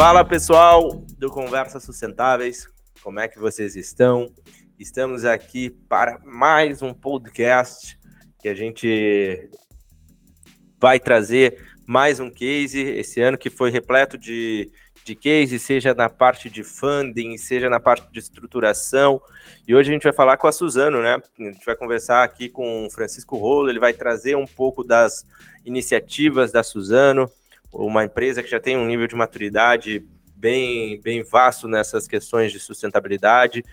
Fala pessoal do Conversas Sustentáveis, como é que vocês estão? Estamos aqui para mais um podcast que a gente vai trazer mais um case esse ano que foi repleto de, de case, seja na parte de funding, seja na parte de estruturação. E hoje a gente vai falar com a Suzano, né? A gente vai conversar aqui com o Francisco Rolo, ele vai trazer um pouco das iniciativas da Suzano, uma empresa que já tem um nível de maturidade bem, bem vasto nessas questões de sustentabilidade.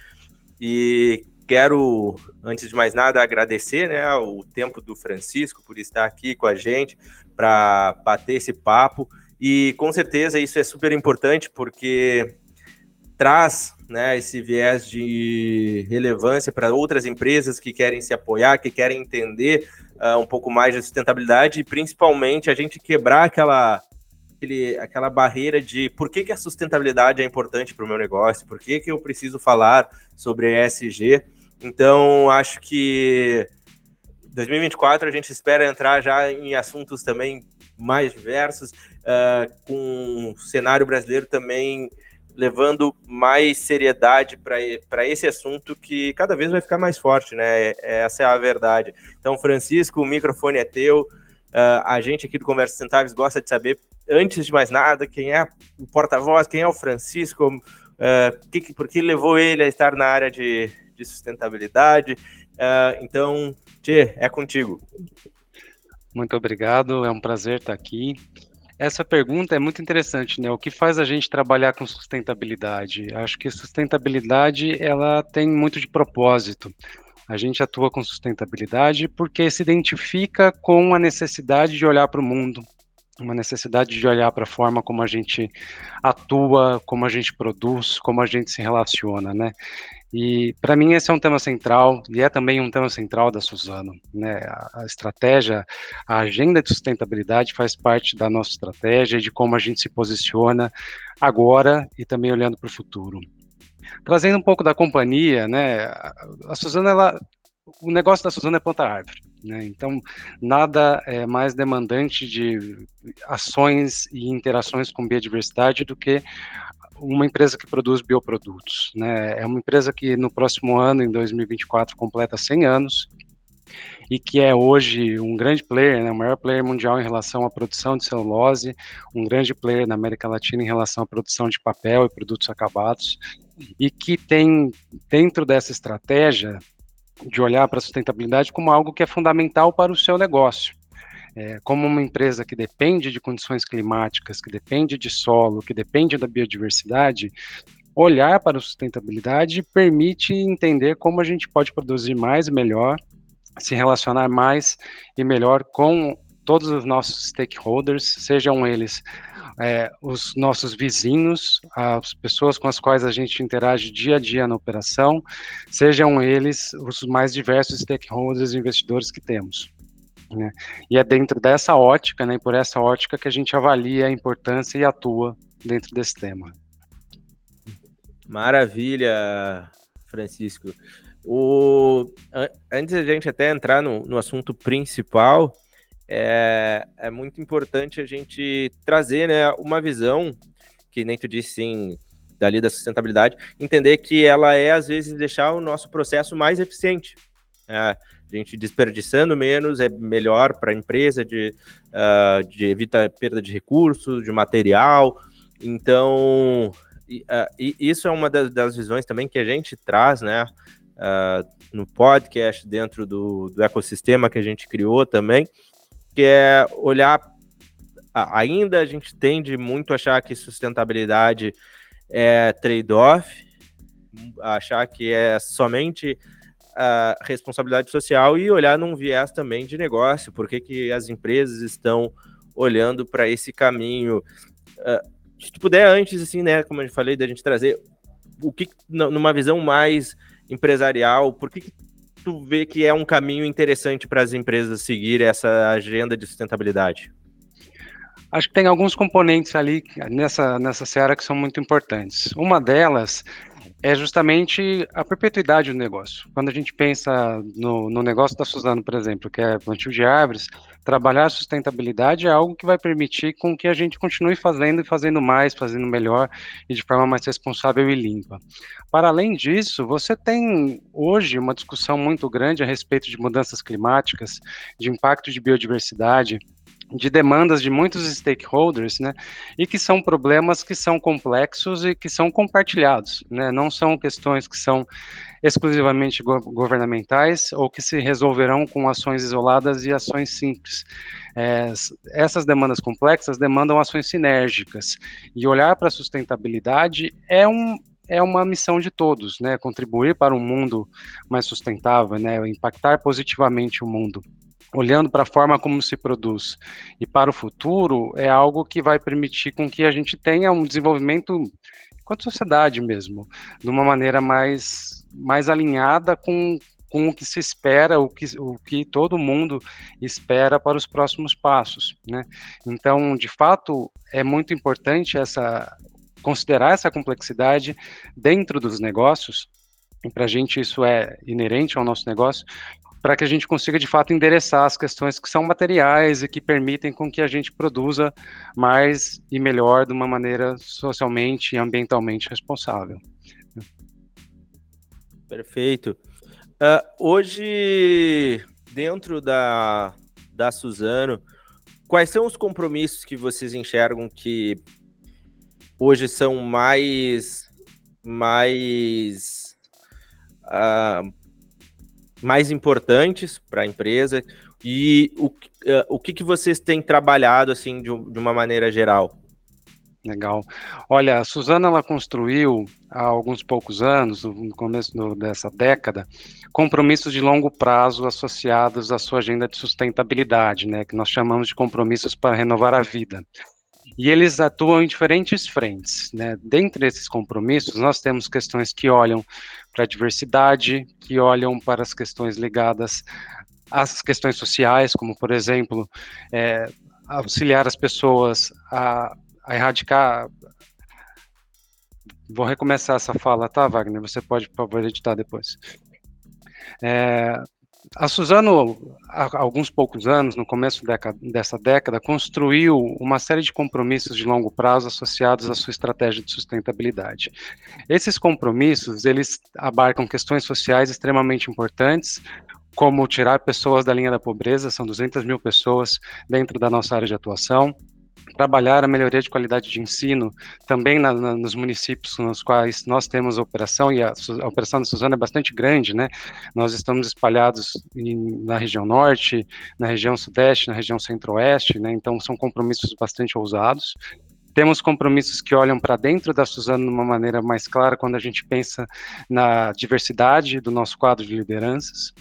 E quero, antes de mais nada, agradecer né, o tempo do Francisco por estar aqui com a gente para bater esse papo. E com certeza isso é super importante porque traz né, esse viés de relevância para outras empresas que querem se apoiar, que querem entender uh, um pouco mais de sustentabilidade e principalmente a gente quebrar aquela aquele, aquela barreira de por que, que a sustentabilidade é importante para o meu negócio, por que, que eu preciso falar sobre ESG. Então, acho que 2024 a gente espera entrar já em assuntos também mais diversos, uh, com o cenário brasileiro também levando mais seriedade para esse assunto que cada vez vai ficar mais forte, né? Essa é a verdade. Então, Francisco, o microfone é teu. Uh, a gente aqui do Conversa Sustentáveis gosta de saber antes de mais nada, quem é o porta-voz, quem é o Francisco, uh, que, por que levou ele a estar na área de, de sustentabilidade. Uh, então, Tchê, é contigo. Muito obrigado, é um prazer estar aqui. Essa pergunta é muito interessante, né? O que faz a gente trabalhar com sustentabilidade? Acho que sustentabilidade ela tem muito de propósito. A gente atua com sustentabilidade porque se identifica com a necessidade de olhar para o mundo, uma necessidade de olhar para a forma como a gente atua, como a gente produz, como a gente se relaciona, né? E para mim esse é um tema central e é também um tema central da Suzano, né? A, estratégia, a agenda de sustentabilidade faz parte da nossa estratégia de como a gente se posiciona agora e também olhando para o futuro. Trazendo um pouco da companhia, né? A, a Suzano ela o negócio da Suzano é plantar árvore. Né? Então, nada é mais demandante de ações e interações com biodiversidade do que uma empresa que produz bioprodutos. Né? É uma empresa que no próximo ano, em 2024, completa 100 anos e que é hoje um grande player, né, o maior player mundial em relação à produção de celulose, um grande player na América Latina em relação à produção de papel e produtos acabados, e que tem dentro dessa estratégia de olhar para a sustentabilidade como algo que é fundamental para o seu negócio. É, como uma empresa que depende de condições climáticas, que depende de solo, que depende da biodiversidade, olhar para a sustentabilidade permite entender como a gente pode produzir mais e melhor, se relacionar mais e melhor com todos os nossos stakeholders, sejam eles é, os nossos vizinhos, as pessoas com as quais a gente interage dia a dia na operação, sejam eles os mais diversos stakeholders e investidores que temos. Né? E é dentro dessa ótica, né, por essa ótica, que a gente avalia a importância e atua dentro desse tema. Maravilha, Francisco. O, antes da gente até entrar no, no assunto principal, é, é muito importante a gente trazer né, uma visão, que nem tu disse, sim, dali da sustentabilidade, entender que ela é, às vezes, deixar o nosso processo mais eficiente. É, a gente desperdiçando menos é melhor para a empresa, de, uh, de perda de recursos, de material. Então, e, uh, e isso é uma das, das, visões também que a gente traz, né? Uh, no podcast, dentro do, do ecossistema que a gente criou também, que é olhar. Ainda a gente tende muito a achar que sustentabilidade é trade-off, achar que é somente a responsabilidade social e olhar num viés também de negócio, porque que as empresas estão olhando para esse caminho. Uh, se tu puder antes, assim, né, como eu falei, da gente trazer o que, numa visão mais empresarial, por que, que tu vê que é um caminho interessante para as empresas seguir essa agenda de sustentabilidade? Acho que tem alguns componentes ali nessa, nessa seara que são muito importantes. Uma delas é justamente a perpetuidade do negócio. Quando a gente pensa no, no negócio da Suzano, por exemplo, que é plantio de árvores, trabalhar a sustentabilidade é algo que vai permitir com que a gente continue fazendo e fazendo mais, fazendo melhor e de forma mais responsável e limpa. Para além disso, você tem hoje uma discussão muito grande a respeito de mudanças climáticas, de impacto de biodiversidade, de demandas de muitos stakeholders, né, e que são problemas que são complexos e que são compartilhados, né, não são questões que são exclusivamente go governamentais ou que se resolverão com ações isoladas e ações simples. É, essas demandas complexas demandam ações sinérgicas, e olhar para a sustentabilidade é um, é uma missão de todos, né? Contribuir para um mundo mais sustentável, né? Impactar positivamente o mundo olhando para a forma como se produz e para o futuro, é algo que vai permitir com que a gente tenha um desenvolvimento enquanto sociedade mesmo, de uma maneira mais, mais alinhada com, com o que se espera, o que, o que todo mundo espera para os próximos passos, né? Então, de fato, é muito importante essa considerar essa complexidade dentro dos negócios, e para a gente isso é inerente ao nosso negócio, para que a gente consiga de fato endereçar as questões que são materiais e que permitem com que a gente produza mais e melhor de uma maneira socialmente e ambientalmente responsável. Perfeito. Uh, hoje, dentro da, da Suzano, quais são os compromissos que vocês enxergam que hoje são mais mais uh, mais importantes para a empresa e o, uh, o que, que vocês têm trabalhado assim de, de, uma maneira geral? Legal. Olha, a Suzana ela construiu há alguns poucos anos, no começo do, dessa década, compromissos de longo prazo associados à sua agenda de sustentabilidade, né, que nós chamamos de compromissos para renovar a vida. E eles atuam em diferentes frentes. Né? Dentre esses compromissos, nós temos questões que olham para a diversidade, que olham para as questões ligadas às questões sociais, como, por exemplo, é, auxiliar as pessoas a, a erradicar. Vou recomeçar essa fala, tá, Wagner? Você pode, por favor, editar depois. É, a Suzano, há alguns poucos anos, no começo dessa década, construiu uma série de compromissos de longo prazo associados à sua estratégia de sustentabilidade. Esses compromissos, eles abarcam questões sociais extremamente importantes, como tirar pessoas da linha da pobreza, são 200 mil pessoas dentro da nossa área de atuação, trabalhar a melhoria de qualidade de ensino também na, na, nos municípios nos quais nós temos a operação, e a, a, operação da Suzana é bastante grande, né? Nós estamos espalhados em, na região norte, na região sudeste, na região centro-oeste, né? Então são compromissos bastante ousados. Temos compromissos que olham para dentro da Suzana de uma maneira mais clara quando a gente pensa na diversidade do nosso quadro de lideranças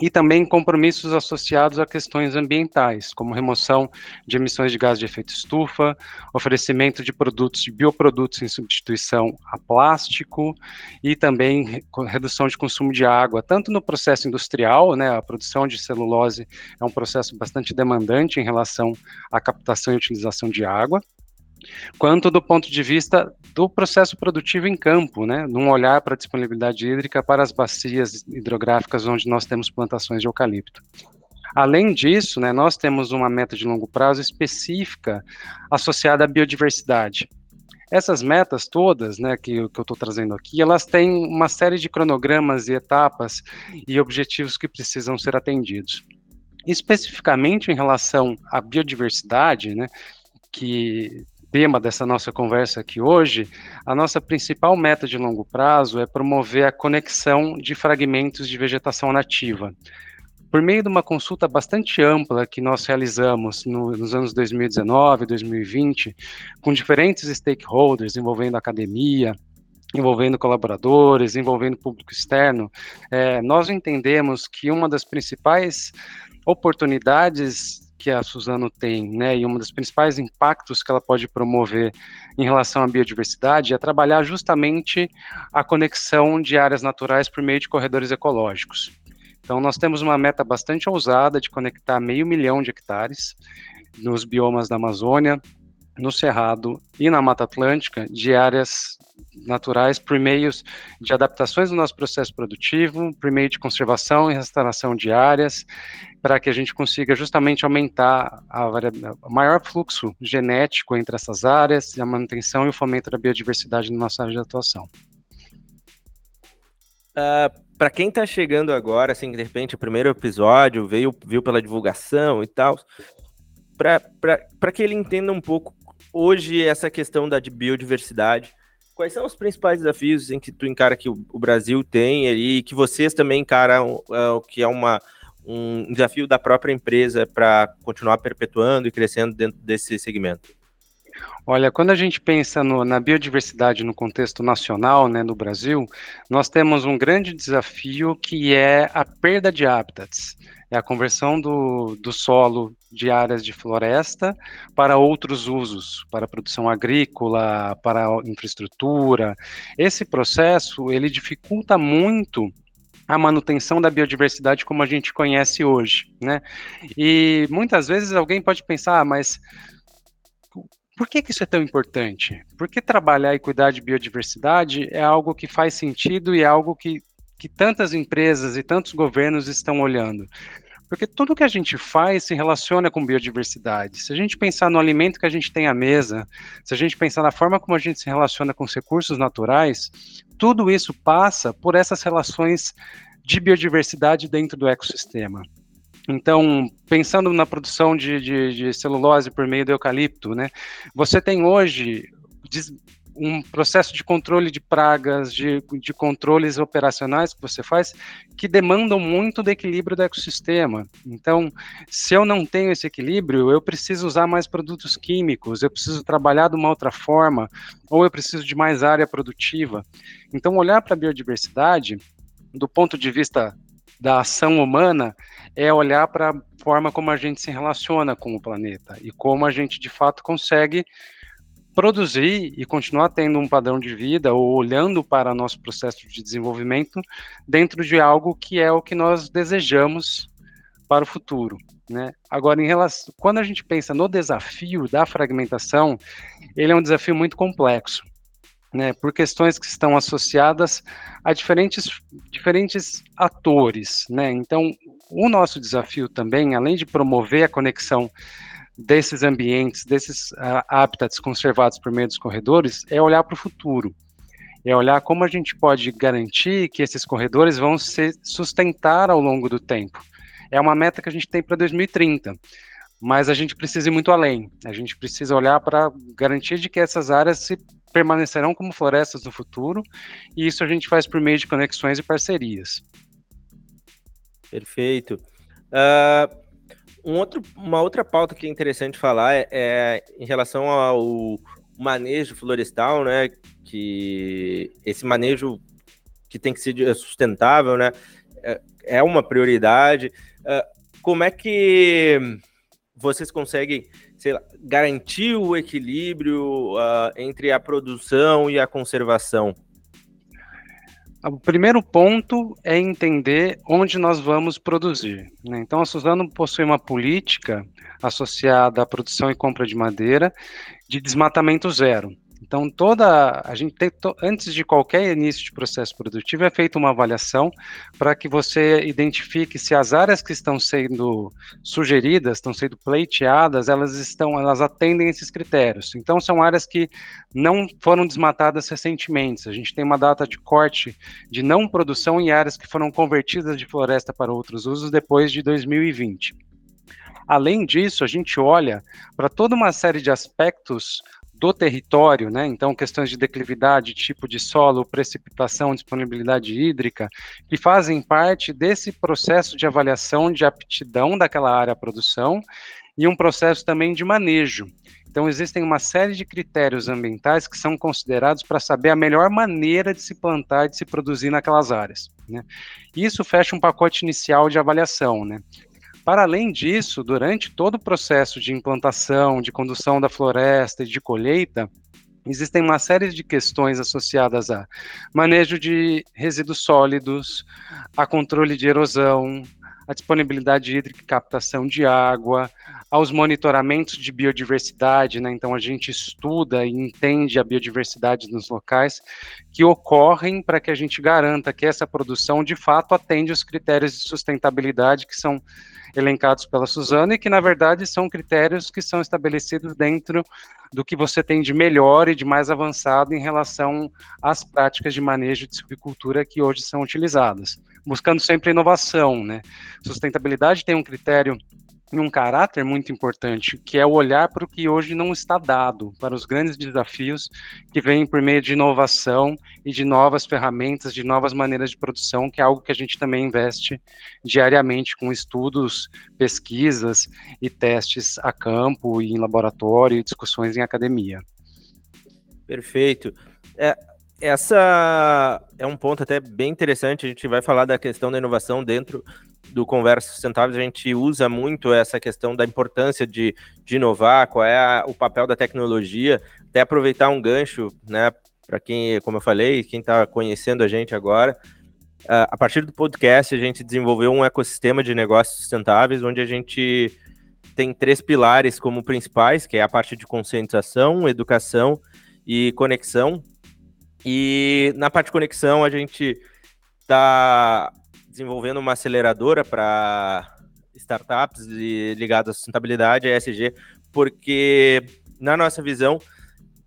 e também compromissos associados a questões ambientais, como remoção de emissões de gás de efeito estufa, oferecimento de produtos de bioprodutos em substituição a plástico e também redução de consumo de água, tanto no processo industrial, né, a produção de celulose é um processo bastante demandante em relação à captação e utilização de água, quanto do ponto de vista do processo produtivo em campo, né, num olhar para a disponibilidade hídrica para as bacias hidrográficas onde nós temos plantações de eucalipto. Além disso, né, nós temos uma meta de longo prazo específica associada à biodiversidade. Essas metas todas, né, que, que eu estou trazendo aqui, elas têm uma série de cronogramas e etapas e objetivos que precisam ser atendidos. Especificamente em relação à biodiversidade, né, que tema dessa nossa conversa aqui hoje, a nossa principal meta de longo prazo é promover a conexão de fragmentos de vegetação nativa. Por meio de uma consulta bastante ampla que nós realizamos no, nos anos 2019 e 2020, com diferentes stakeholders envolvendo academia, envolvendo colaboradores, envolvendo público externo, é, nós entendemos que uma das principais oportunidades que a Suzano tem, né, e um dos principais impactos que ela pode promover em relação à biodiversidade é trabalhar justamente a conexão de áreas naturais por meio de corredores ecológicos. Então, nós temos uma meta bastante ousada de conectar meio milhão de hectares nos biomas da Amazônia, no Cerrado e na Mata Atlântica de áreas naturais por meios de adaptações do nosso processo produtivo, por meio de conservação e restauração de áreas, para que a gente consiga justamente aumentar o maior fluxo genético entre essas áreas, a manutenção e o fomento da biodiversidade na nossa área de atuação. Uh, ah, para quem está chegando agora, assim, de repente o primeiro episódio veio viu pela divulgação e tal, para que ele entenda um pouco hoje essa questão da biodiversidade, quais são os principais desafios em que tu encara que o, Brasil tem e que vocês também encaram uh, que é uma, um desafio da própria empresa para continuar perpetuando e crescendo dentro desse segmento? Olha, quando a gente pensa no, na biodiversidade no contexto nacional, né, no Brasil, nós temos um grande desafio que é a perda de hábitats, é a conversão do, do solo de áreas de floresta para outros usos, para produção agrícola, para infraestrutura. Esse processo ele dificulta muito a manutenção da biodiversidade como a gente conhece hoje, né? E muitas vezes alguém pode pensar, ah, mas por que, que, isso é tão importante? Por que trabalhar e cuidar de biodiversidade é algo que faz sentido e é algo que, que tantas empresas e tantos governos estão olhando? Porque tudo que a gente faz se relaciona com biodiversidade. Se a gente pensar no alimento que a gente tem à mesa, se a gente pensar na forma como a gente se relaciona com os recursos naturais, tudo isso passa por essas relações de biodiversidade dentro do ecossistema. Então, pensando na produção de, de, de, celulose por meio do eucalipto, né, você tem hoje um processo de controle de pragas, de, de controles operacionais que você faz, que demandam muito do equilíbrio do ecossistema. Então, se eu não tenho esse equilíbrio, eu preciso usar mais produtos químicos, eu preciso trabalhar de uma outra forma, ou eu preciso de mais área produtiva. Então, olhar para a biodiversidade, do ponto de vista da ação humana é olhar para a forma como a gente se relaciona com o planeta e como a gente de fato consegue produzir e continuar tendo um padrão de vida ou olhando para nosso processo de desenvolvimento dentro de algo que é o que nós desejamos para o futuro. Né? Agora, em relação, quando a gente pensa no desafio da fragmentação, ele é um desafio muito complexo né, por questões que estão associadas a diferentes, diferentes atores. Né? Então, o nosso desafio também, além de promover a conexão desses ambientes, desses uh, habitats conservados por meio dos corredores, é olhar para o futuro. É olhar como a gente pode garantir que esses corredores vão se sustentar ao longo do tempo. É uma meta que a gente tem para 2030 mas a gente precisa ir muito além. A gente precisa olhar para garantir de que essas áreas se permanecerão como florestas no futuro, e isso a gente faz por meio de conexões e parcerias. Perfeito. Uh, um outro, uma outra pauta que é interessante falar é, é, em relação ao manejo florestal, né? Que esse manejo que tem que ser sustentável, né? É, é uma prioridade. Uh, como é que vocês conseguem lá, garantir o equilíbrio uh, entre a produção e a conservação? O primeiro ponto é entender onde nós vamos produzir. Né? Então, a Suzano possui uma política associada à produção e compra de madeira de desmatamento zero. Então, toda a gente tem, to, antes de qualquer início de processo produtivo, é feita uma avaliação para que você identifique se as áreas que estão sendo sugeridas, estão sendo pleiteadas, elas estão, elas atendem esses critérios. Então, são áreas que não foram desmatadas recentemente. A gente tem uma data de corte de não produção em áreas que foram convertidas de floresta para outros usos depois de 2020. Além disso, a gente olha para toda uma série de aspectos do território, né? Então, questões de declividade, tipo de solo, precipitação, disponibilidade hídrica, que fazem parte desse processo de avaliação de aptidão daquela área à produção e um processo também de manejo. Então, existem uma série de critérios ambientais que são considerados para saber a melhor maneira de se plantar e de se produzir naquelas áreas. Né? Isso fecha um pacote inicial de avaliação. Né? Para além disso, durante todo o processo de implantação, de condução da floresta e de colheita, existem uma série de questões associadas a manejo de resíduos sólidos, a controle de erosão, a disponibilidade hídrica e captação de água, aos monitoramentos de biodiversidade, né? Então a gente estuda e entende a biodiversidade nos locais que ocorrem para que a gente garanta que essa produção de fato atende os critérios de sustentabilidade que são elencados pela Suzana e que na verdade são critérios que são estabelecidos dentro do que você tem de melhor e de mais avançado em relação às práticas de manejo de silvicultura que hoje são utilizadas, buscando sempre inovação, né? Sustentabilidade tem um critério e um caráter muito importante, que é o olhar para o que hoje não está dado, para os grandes desafios que vêm por meio de inovação e de novas ferramentas, de novas maneiras de produção, que é algo que a gente também investe diariamente com estudos, pesquisas e testes a campo e em laboratório e discussões em academia. Perfeito. É, essa é um ponto até bem interessante. A gente vai falar da questão da inovação dentro do Conversa Sustentável, a gente usa muito essa questão da importância de, de inovar, qual é a, o papel da tecnologia, até aproveitar um gancho, né, para quem, como eu falei, quem está conhecendo a gente agora, uh, a partir do podcast a gente desenvolveu um ecossistema de negócios sustentáveis, onde a gente tem três pilares como principais, que é a parte de conscientização, educação e conexão. E na parte de conexão a gente está desenvolvendo uma aceleradora para startups ligadas à sustentabilidade, ESG, porque, na nossa visão,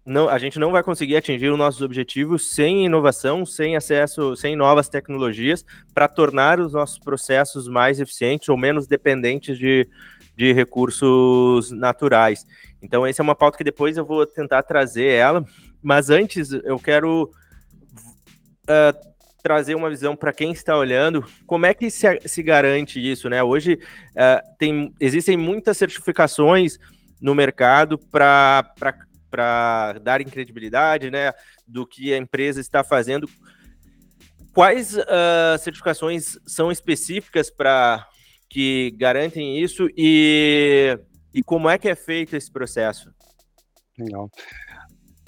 não, a gente não vai conseguir atingir os nossos objetivos sem inovação, sem acesso, sem novas tecnologias, para tornar os nossos processos mais eficientes ou menos dependentes de, de recursos naturais. Então, essa é uma pauta que depois eu vou tentar trazer ela, mas antes eu quero uh, trazer uma visão para quem está olhando, como é que se, se garante isso, né? Hoje uh, tem, existem muitas certificações no mercado para dar credibilidade, né, do que a empresa está fazendo. Quais uh, certificações são específicas para que garantem isso e, e como é que é feito esse processo? Legal.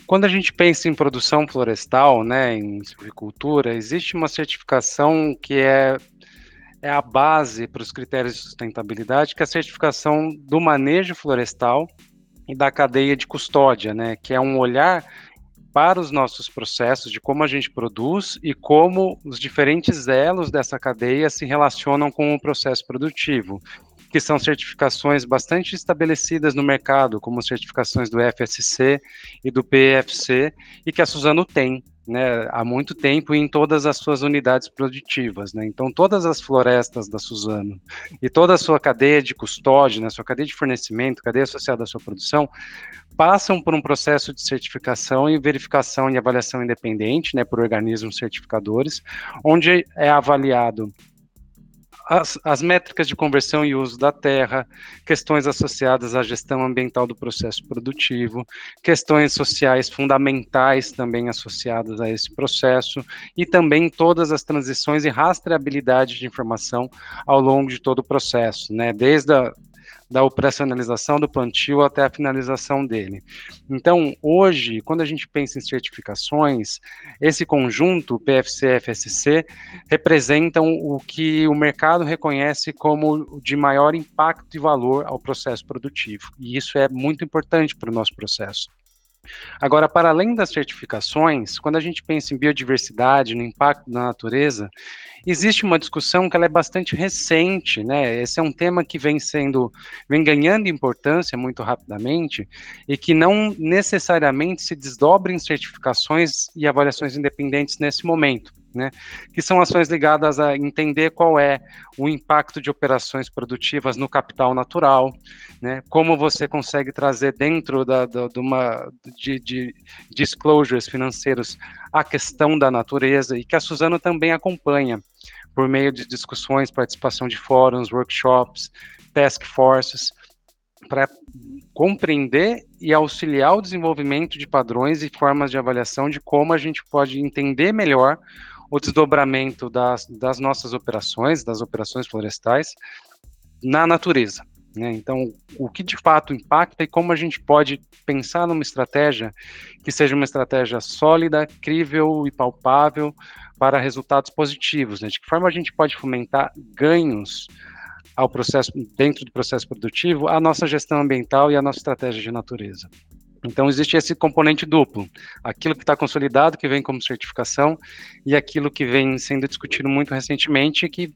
Quando a gente pensa em produção florestal, né, em silvicultura, existe uma certificação que é, é a base para os critérios de sustentabilidade, que é a certificação do manejo florestal e da cadeia de custódia, né, que é um olhar para os nossos processos de como a gente produz e como os diferentes elos dessa cadeia se relacionam com o processo produtivo que são certificações bastante estabelecidas no mercado, como certificações do FSC e do PFC, e que a Suzano tem. Né, há muito tempo em todas as suas unidades produtivas. Né? Então, todas as florestas da Suzano e toda a sua cadeia de custódia, né, sua cadeia de fornecimento, cadeia associada à sua produção, passam por um processo de certificação e verificação e avaliação independente né, por organismos certificadores, onde é avaliado as, as, métricas de conversão e uso da terra, questões associadas à gestão ambiental do processo produtivo, questões sociais fundamentais também associadas a esse processo, e também todas as transições e rastreabilidade de informação ao longo de todo o processo, né? Desde a da operacionalização do plantio até a finalização dele. Então, hoje, quando a gente pensa em certificações, esse conjunto, PFC FSC, representam o que o mercado reconhece como de maior impacto e valor ao processo produtivo. E isso é muito importante para o nosso processo. Agora, para além das certificações, quando a gente pensa em biodiversidade, no impacto da natureza, existe uma discussão que ela é bastante recente, né? Esse é um tema que vem sendo, vem ganhando importância muito rapidamente e que não necessariamente se desdobra em certificações e avaliações independentes nesse momento né, que são ações ligadas a entender qual é o impacto de operações produtivas no capital natural, né, como você consegue trazer dentro da, da, de uma de, de disclosures financeiros a questão da natureza e que a Suzano também acompanha por meio de discussões, participação de fóruns, workshops, task forces, para compreender e auxiliar o desenvolvimento de padrões e formas de avaliação de como a gente pode entender melhor o desdobramento das, das nossas operações, das operações florestais, na natureza. Né? Então, o que de fato impacta e como a gente pode pensar numa estratégia que seja uma estratégia sólida, crível e palpável para resultados positivos. Né? De que forma a gente pode fomentar ganhos ao processo, dentro do processo produtivo, a nossa gestão ambiental e a nossa estratégia de natureza. Então, existe esse componente duplo: aquilo que está consolidado, que vem como certificação, e aquilo que vem sendo discutido muito recentemente, que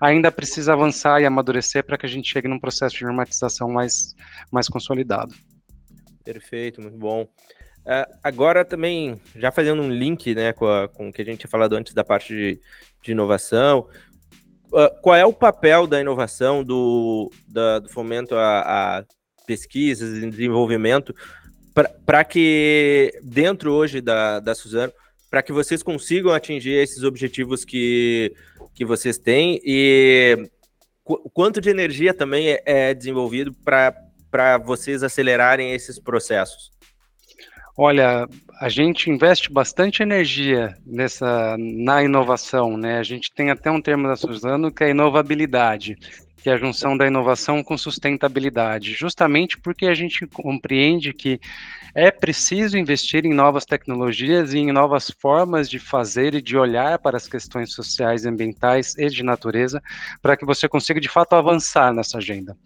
ainda precisa avançar e amadurecer para que a gente chegue num processo de normatização mais, mais consolidado. Perfeito, muito bom. Uh, agora também, já fazendo um link né, com, a, com o que a gente tinha falado antes da parte de, de inovação, uh, qual é o papel da inovação, do, da, do fomento a, a pesquisas e desenvolvimento, para que, dentro hoje da, da Suzano, para que vocês consigam atingir esses objetivos que, que vocês têm e qu quanto de energia também é, é desenvolvido para vocês acelerarem esses processos? Olha, a gente investe bastante energia nessa na inovação, né? A gente tem até um termo da Suzano que é inovabilidade, que é a junção da inovação com sustentabilidade, justamente porque a gente compreende que é preciso investir em novas tecnologias e em novas formas de fazer e de olhar para as questões sociais, ambientais e de natureza, para que você consiga de fato avançar nessa agenda.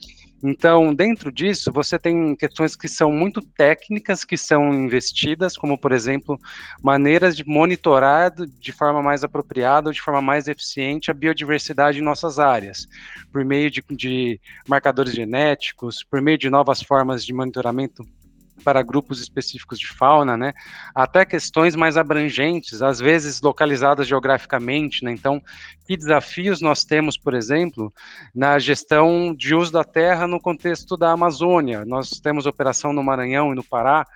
Então, dentro disso, você tem questões que são muito técnicas, que são investidas, como, por exemplo, maneiras de monitorar de forma mais apropriada ou de forma mais eficiente a biodiversidade em nossas áreas, por meio de, de marcadores genéticos, por meio de novas formas de monitoramento para grupos específicos de fauna, né, até questões mais abrangentes, às vezes localizadas geograficamente, né, então, que desafios nós temos, por exemplo, na gestão de uso da terra no contexto da Amazônia, nós temos operação no Maranhão e no Pará,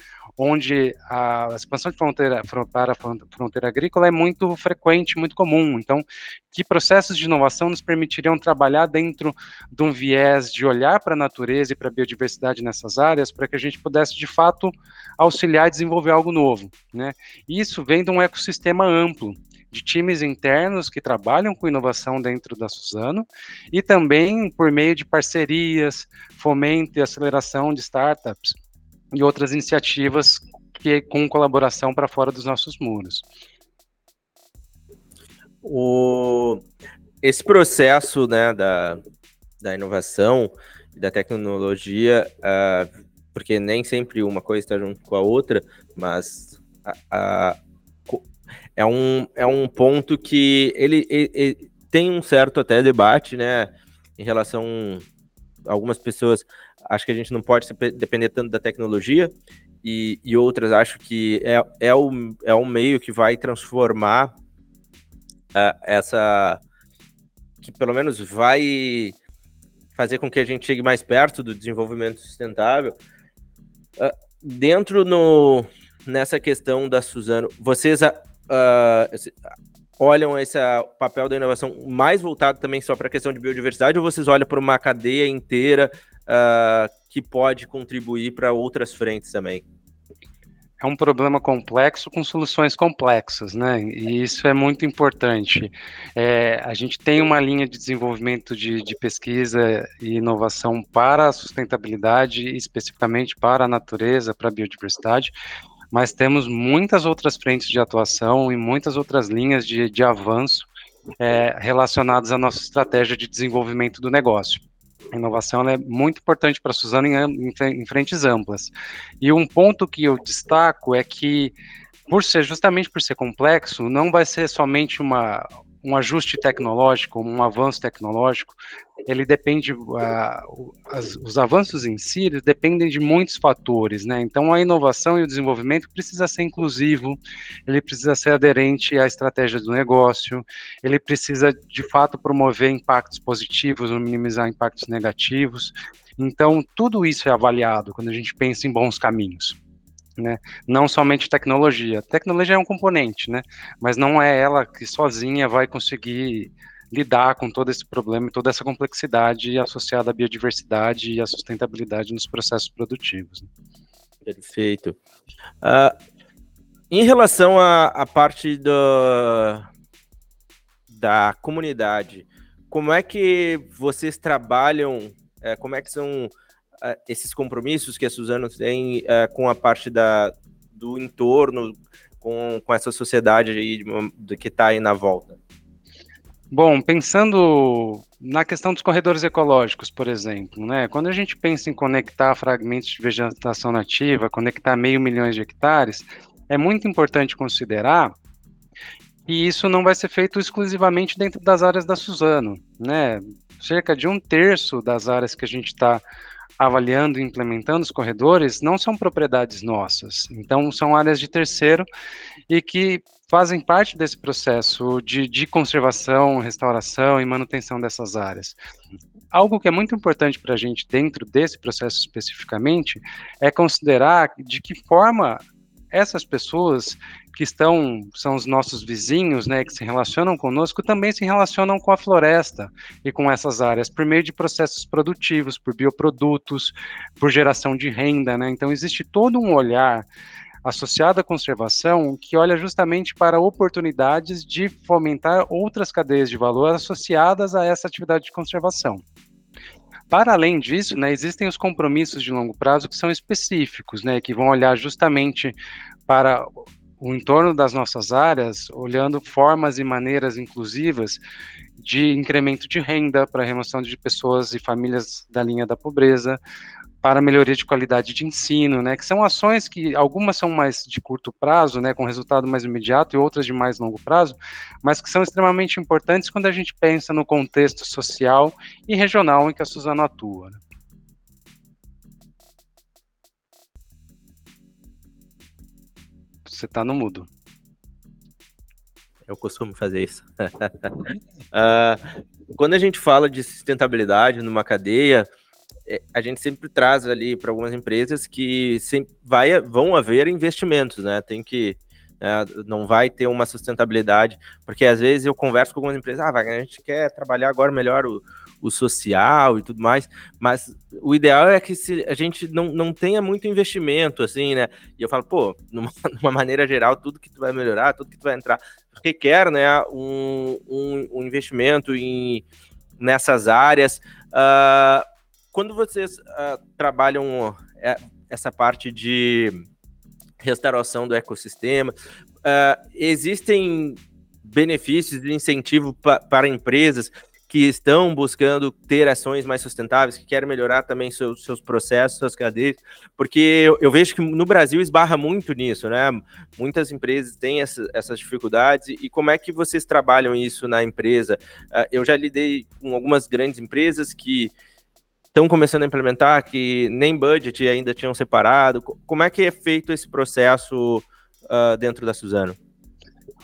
onde a expansão de fronteira para a fronteira agrícola é muito frequente, muito comum. Então, que processos de inovação nos permitiriam trabalhar dentro de um viés de olhar para a natureza e para a biodiversidade nessas áreas, para que a gente pudesse, de fato, auxiliar e desenvolver algo novo. Né? Isso vem de um ecossistema amplo, de times internos que trabalham com inovação dentro da Suzano e também por meio de parcerias, fomento e aceleração de startups e outras iniciativas que com colaboração para fora dos nossos muros. O, esse processo né, da, da inovação e da tecnologia, uh, porque nem sempre uma coisa está junto com a outra, mas é, um, é um ponto que ele, ele, ele, tem um certo até debate, né, em relação a algumas pessoas acho que a gente não pode depender tanto da tecnologia, e, e outras acho que é, é, o, é um meio que vai transformar uh, essa. que pelo menos vai fazer com que a gente chegue mais perto do desenvolvimento sustentável. Uh, dentro no, nessa questão da Suzano, vocês uh, olham esse papel da inovação mais voltado também só para a questão de biodiversidade ou vocês olham para uma cadeia inteira uh, que pode contribuir para outras frentes também? É um problema complexo com soluções complexas, né? E isso é muito importante. É, a gente tem uma linha de desenvolvimento de, de pesquisa e inovação para a sustentabilidade, especificamente para a natureza, para a biodiversidade, mas temos muitas outras frentes de atuação e muitas outras linhas de, de avanço é, relacionadas à nossa estratégia de desenvolvimento do negócio. A inovação é muito importante para a Suzano em, em, frentes amplas. E um ponto que eu destaco é que, por ser justamente por ser complexo, não vai ser somente uma, um ajuste tecnológico, um avanço tecnológico, ele depende, uh, as, os avanços em si, dependem de muitos fatores, né? Então, a inovação e o desenvolvimento precisa ser inclusivo, ele precisa ser aderente à estratégia do negócio, ele precisa, de fato, promover impactos positivos minimizar impactos negativos. Então, tudo isso é avaliado quando a gente pensa em bons caminhos né? Não somente tecnologia. Tecnologia é um componente, né? Mas não é ela que sozinha vai conseguir lidar com todo esse problema e toda essa complexidade associada à biodiversidade e à sustentabilidade nos processos produtivos. Né? Perfeito. Uh, em relação à, parte do, da comunidade, como é que vocês trabalham, é, como é que são uh, esses compromissos que a Suzano tem uh, com a parte da, do entorno, com, com essa sociedade aí de que está aí na volta? Bom, pensando na questão dos corredores ecológicos, por exemplo, né? Quando a gente pensa em conectar fragmentos de vegetação nativa, conectar meio milhão de hectares, é muito importante considerar que isso não vai ser feito exclusivamente dentro das áreas da Suzano, né? Cerca de um terço das áreas que a gente está avaliando e implementando os corredores não são propriedades nossas, então são áreas de terceiro e que fazem parte desse processo de, de conservação, restauração e manutenção dessas áreas. Algo que é muito importante para a gente dentro desse processo especificamente é considerar de que forma essas pessoas que estão, são os nossos vizinhos, né, que se relacionam conosco, também se relacionam com a floresta e com essas áreas, por meio de processos produtivos, por bioprodutos, por geração de renda, né, então existe todo um olhar associado à conservação que olha justamente para oportunidades de fomentar outras cadeias de valor associadas a essa atividade de conservação. Para além disso, né, existem os compromissos de longo prazo que são específicos, né, que vão olhar justamente para o entorno das nossas áreas, olhando formas e maneiras inclusivas de incremento de renda para remoção de pessoas e famílias da linha da pobreza, para melhoria de qualidade de ensino, né, que são ações que algumas são mais de curto prazo, né, com resultado mais imediato e outras de mais longo prazo, mas que são extremamente importantes quando a gente pensa no contexto social e regional em que a Suzano atua. Né. Você está no mudo. Eu costumo fazer isso. uh, quando a gente fala de sustentabilidade numa cadeia, é, a gente sempre traz ali para algumas empresas que sempre vai, vão haver investimentos, né? Tem que né, não vai ter uma sustentabilidade, porque às vezes eu converso com algumas empresas, ah, a gente quer trabalhar agora melhor o, o social e tudo mais, mas o ideal é que se a gente não, não tenha muito investimento, assim, né? E eu falo, pô, numa, numa maneira geral, tudo que tu vai melhorar, tudo que tu vai entrar, requer, né, um, um, um investimento em, nessas áreas. Uh, quando vocês uh, trabalham é, essa parte de restauração do ecossistema, uh, existem benefícios e incentivo pa para empresas que estão buscando ter ações mais sustentáveis, que querem melhorar também seus, seus processos, suas cadeias, porque eu, eu, vejo que no Brasil esbarra muito nisso, né? Muitas empresas têm essa, essas dificuldades, e como é que vocês trabalham isso na empresa? Uh, eu já lidei com algumas grandes empresas que estão começando a implementar, que nem budget ainda tinham separado. Como é que é feito esse processo uh, dentro da Suzano?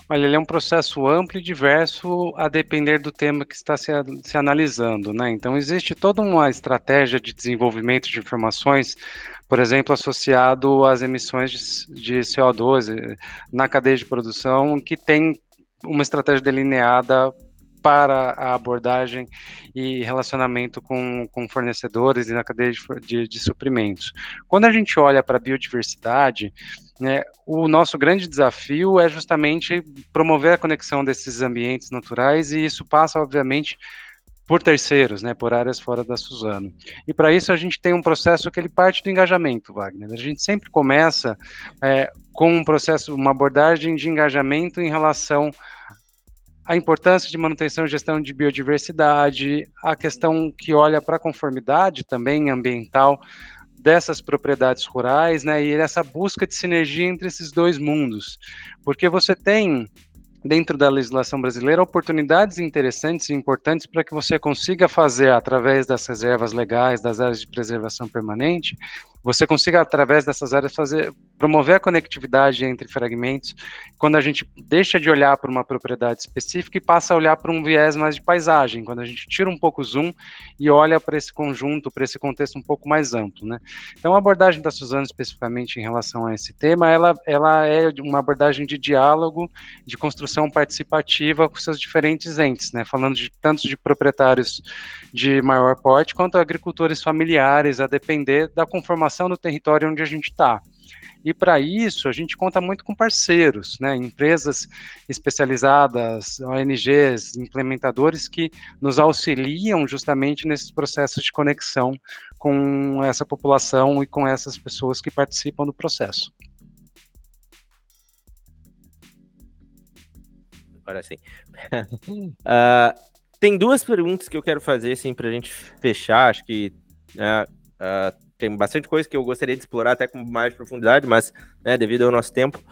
Olha, ele é um processo amplo e diverso a depender do tema que está se, se analisando, né? Então, existe toda uma estratégia de desenvolvimento de informações, por exemplo, associado às emissões de, de CO2 eh, na cadeia de produção, que tem uma estratégia delineada para a abordagem e relacionamento com, com fornecedores e na cadeia de, de, de suprimentos. Quando a gente olha para a biodiversidade, né, o nosso grande desafio é justamente promover a conexão desses ambientes naturais e isso passa, obviamente, por terceiros, né, por áreas fora da Suzano. E para isso a gente tem um processo que ele parte do engajamento, Wagner. A gente sempre começa é, com um processo, uma abordagem de engajamento em relação a importância de manutenção e gestão de biodiversidade, a questão que olha para a conformidade também ambiental dessas propriedades rurais, né, e essa busca de sinergia entre esses dois mundos, porque você tem dentro da legislação brasileira oportunidades interessantes e importantes para que você consiga fazer através das reservas legais, das áreas de preservação permanente, você consiga, através dessas áreas, fazer, promover a conectividade entre fragmentos, quando a gente deixa de olhar para uma propriedade específica e passa a olhar para um viés mais de paisagem, quando a gente tira um pouco o zoom e olha para esse conjunto, para esse contexto um pouco mais amplo, né? Então, a abordagem da Suzana, especificamente em relação a esse tema, ela, ela é uma abordagem de diálogo, de construção participativa com seus diferentes entes, né? Falando de tanto de proprietários de maior porte, quanto agricultores familiares, a depender da conformação no território onde a gente está. E para isso, a gente conta muito com parceiros, né, empresas especializadas, ONGs, implementadores que nos auxiliam justamente nesses processos de conexão com essa população e com essas pessoas que participam do processo. Agora sim. uh, tem duas perguntas que eu quero fazer, assim, para a gente fechar. Acho que uh, tem bastante coisa que eu gostaria de explorar até com mais profundidade, mas né, devido ao nosso tempo.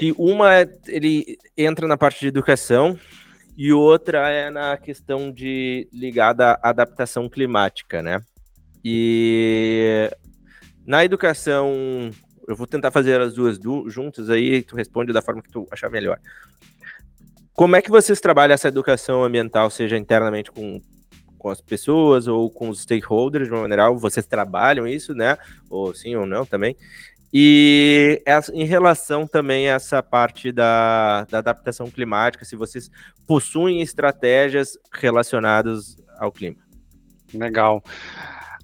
E uma, é, ele entra na parte de educação e outra é na questão de ligada à adaptação climática, né? E na educação, eu vou tentar fazer as duas juntas aí, tu responde da forma que tu achar melhor. Como é que vocês trabalham essa educação ambiental, seja internamente com, com as pessoas ou com os stakeholders, de uma maneira geral? Vocês trabalham isso, né? Ou sim ou não também. E em relação também a essa parte da, da adaptação climática, se vocês possuem estratégias relacionadas ao clima. Legal.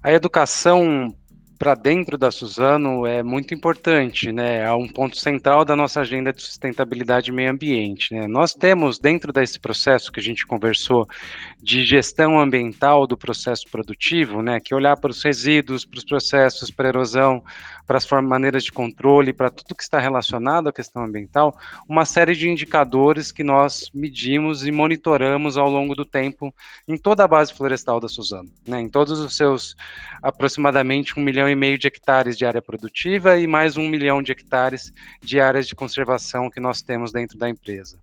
A educação para dentro da Suzano é muito importante, né? É um ponto central da nossa agenda de sustentabilidade e meio ambiente. Né? Nós temos, dentro desse processo que a gente conversou, de gestão ambiental do processo produtivo, né? Que é olhar para os resíduos, para os processos, para a erosão, para as maneiras de controle, para tudo que está relacionado à questão ambiental, uma série de indicadores que nós medimos e monitoramos ao longo do tempo em toda a base florestal da Suzano, né? Em todos os seus aproximadamente um milhão milhão e meio de hectares de área produtiva e mais um milhão de hectares de áreas de conservação que nós temos dentro da empresa.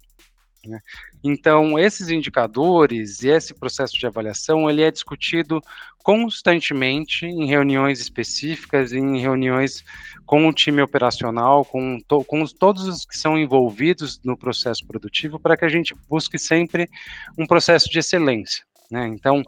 Né? Então, esses indicadores e esse processo de avaliação, ele é discutido constantemente em reuniões específicas, em reuniões com o time operacional, com, to, com todos os que são envolvidos no processo produtivo, para que a gente busque sempre um processo de excelência. Né? Então,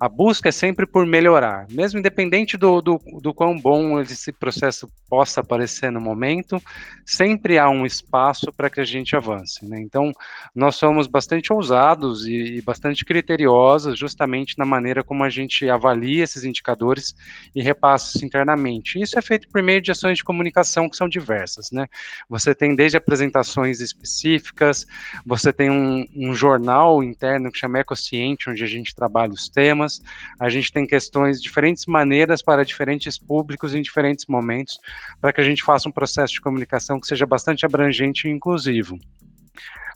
a busca é sempre por melhorar, mesmo independente do, do, do quão bom esse processo possa parecer no momento, sempre há um espaço para que a gente avance. Né? Então, nós somos bastante ousados e, e, bastante criteriosos justamente na maneira como a gente avalia esses indicadores e repassa internamente. Isso é feito por meio de ações de comunicação que são diversas. Né? Você tem desde apresentações específicas, você tem um, um jornal interno que chama Ecociente, onde a gente trabalha os temas, temas, a gente tem questões, diferentes maneiras para diferentes públicos em diferentes momentos, para que a gente faça um processo de comunicação que seja bastante abrangente e inclusivo.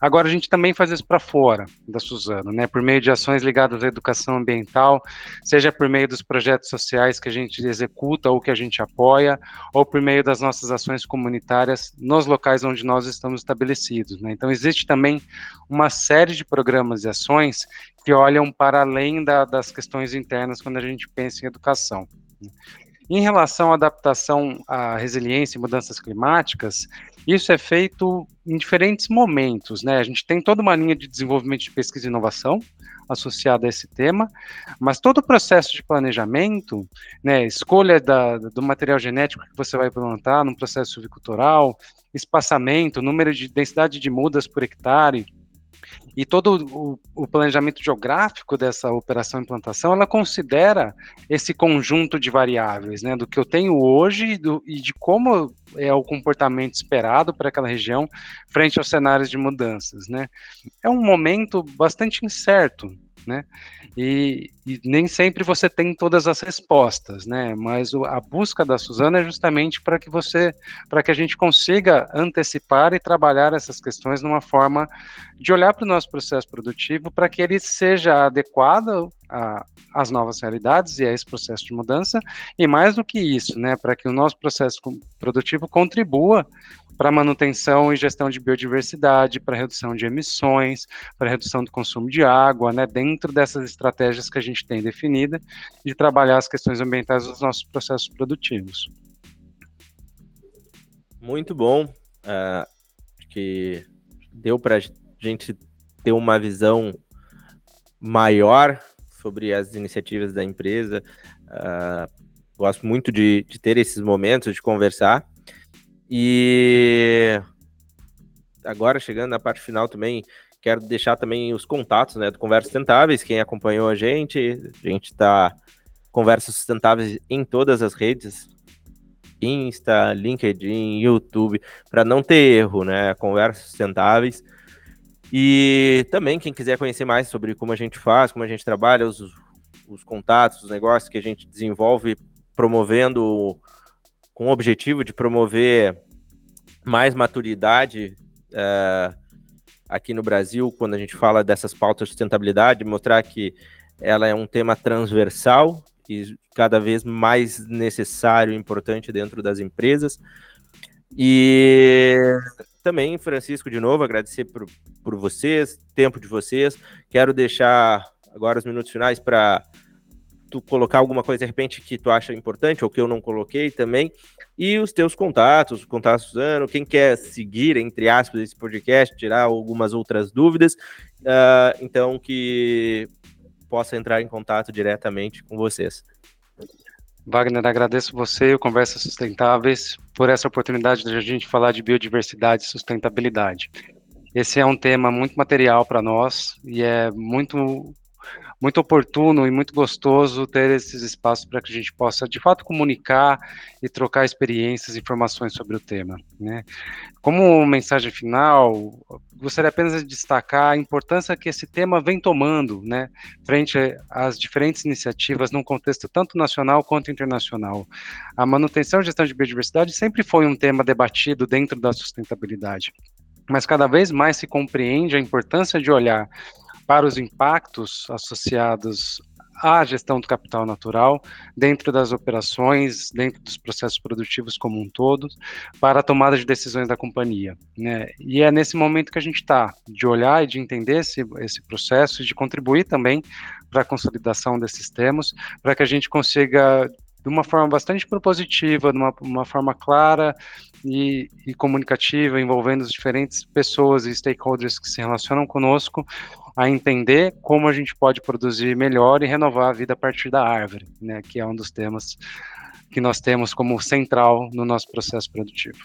Agora, a gente também faz isso para fora da Suzano, né, por meio de ações ligadas à educação ambiental, seja por meio dos projetos sociais que a gente executa ou que a gente apoia, ou por meio das nossas ações comunitárias nos locais onde nós estamos estabelecidos. Né. Então, existe também uma série de programas e ações que olham para além da, das questões internas quando a gente pensa em educação. Em relação à adaptação à resiliência e mudanças climáticas, isso é feito em diferentes momentos, né? A gente tem toda uma linha de desenvolvimento de pesquisa e inovação associada a esse tema, mas todo o processo de planejamento, né, escolha da, do material genético que você vai plantar no processo silvicultural, espaçamento, número de densidade de mudas por hectare, e todo o, o, planejamento geográfico dessa operação implantação, ela considera esse conjunto de variáveis, né, do que eu tenho hoje e, do, e de como é o comportamento esperado para aquela região frente aos cenários de mudanças, né. É um momento bastante incerto, né? E, e, nem sempre você tem todas as respostas, né? Mas o, a busca da Suzana é justamente para que você, para que a gente consiga antecipar e trabalhar essas questões numa forma de olhar para o nosso processo produtivo para que ele seja adequado às novas realidades e a esse processo de mudança, e mais do que isso, né? Para que o nosso processo produtivo contribua para manutenção e gestão de biodiversidade, para redução de emissões, para redução do consumo de água, né, dentro dessas estratégias que a gente tem definida de trabalhar as questões ambientais dos nossos processos produtivos. Muito bom, uh, que deu para a gente ter uma visão maior sobre as iniciativas da empresa. Uh, gosto muito de, de ter esses momentos de conversar. E agora, chegando na parte final também, quero deixar também os contatos né, do Conversas Sustentáveis, quem acompanhou a gente, a gente está Conversas Sustentáveis em todas as redes, Insta, LinkedIn, YouTube, para não ter erro, né, Conversas Sustentáveis. E também, quem quiser conhecer mais sobre como a gente faz, como a gente trabalha, os, os contatos, os negócios que a gente desenvolve promovendo com o objetivo de promover mais maturidade uh, aqui no Brasil quando a gente fala dessas pautas de sustentabilidade, mostrar que ela é um tema transversal e cada vez mais necessário e importante dentro das empresas. E também, Francisco, de novo, agradecer por, por vocês, tempo de vocês. Quero deixar agora os minutos finais para tu colocar alguma coisa de repente que tu acha importante ou que eu não coloquei também. E os teus contatos, o contato Suzano, quem quer seguir, entre aspas, esse podcast, tirar algumas outras dúvidas, uh, então que possa entrar em contato diretamente com vocês. Wagner, agradeço você e o Conversas Sustentáveis por essa oportunidade de a gente falar de biodiversidade e sustentabilidade. Esse é um tema muito material para nós e é muito muito oportuno e muito gostoso ter esses espaços para que a gente possa, de fato, comunicar e trocar experiências e informações sobre o tema. Né? Como mensagem final, gostaria apenas de destacar a importância que esse tema vem tomando, né, frente às diferentes iniciativas num contexto tanto nacional quanto internacional. A manutenção e gestão de biodiversidade sempre foi um tema debatido dentro da sustentabilidade, mas cada vez mais se compreende a importância de olhar para os impactos associados à gestão do capital natural dentro das operações, dentro dos processos produtivos como um todo, para a tomada de decisões da companhia. Né? E é nesse momento que a gente está, de olhar e de entender esse, esse processo e de contribuir também para a consolidação desses temas, para que a gente consiga de uma forma bastante propositiva, de uma, uma forma clara e, e, comunicativa, envolvendo as diferentes pessoas e stakeholders que se relacionam conosco, a entender como a gente pode produzir melhor e renovar a vida a partir da árvore, né, que é um dos temas que nós temos como central no nosso processo produtivo.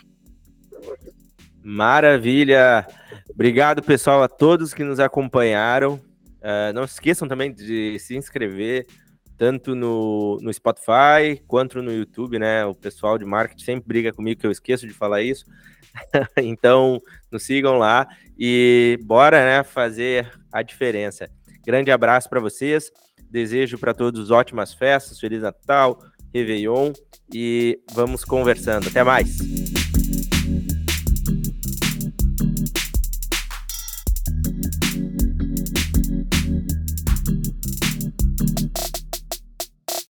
Maravilha! Obrigado, pessoal, a todos que nos acompanharam. Uh, não se esqueçam também de se inscrever tanto no, no Spotify quanto no YouTube, né? O pessoal de marketing sempre briga comigo que eu esqueço de falar isso. então, nos sigam lá e bora, né, fazer a diferença. Grande abraço para vocês. Desejo para todos ótimas festas, feliz Natal, Réveillon e vamos conversando. Até mais.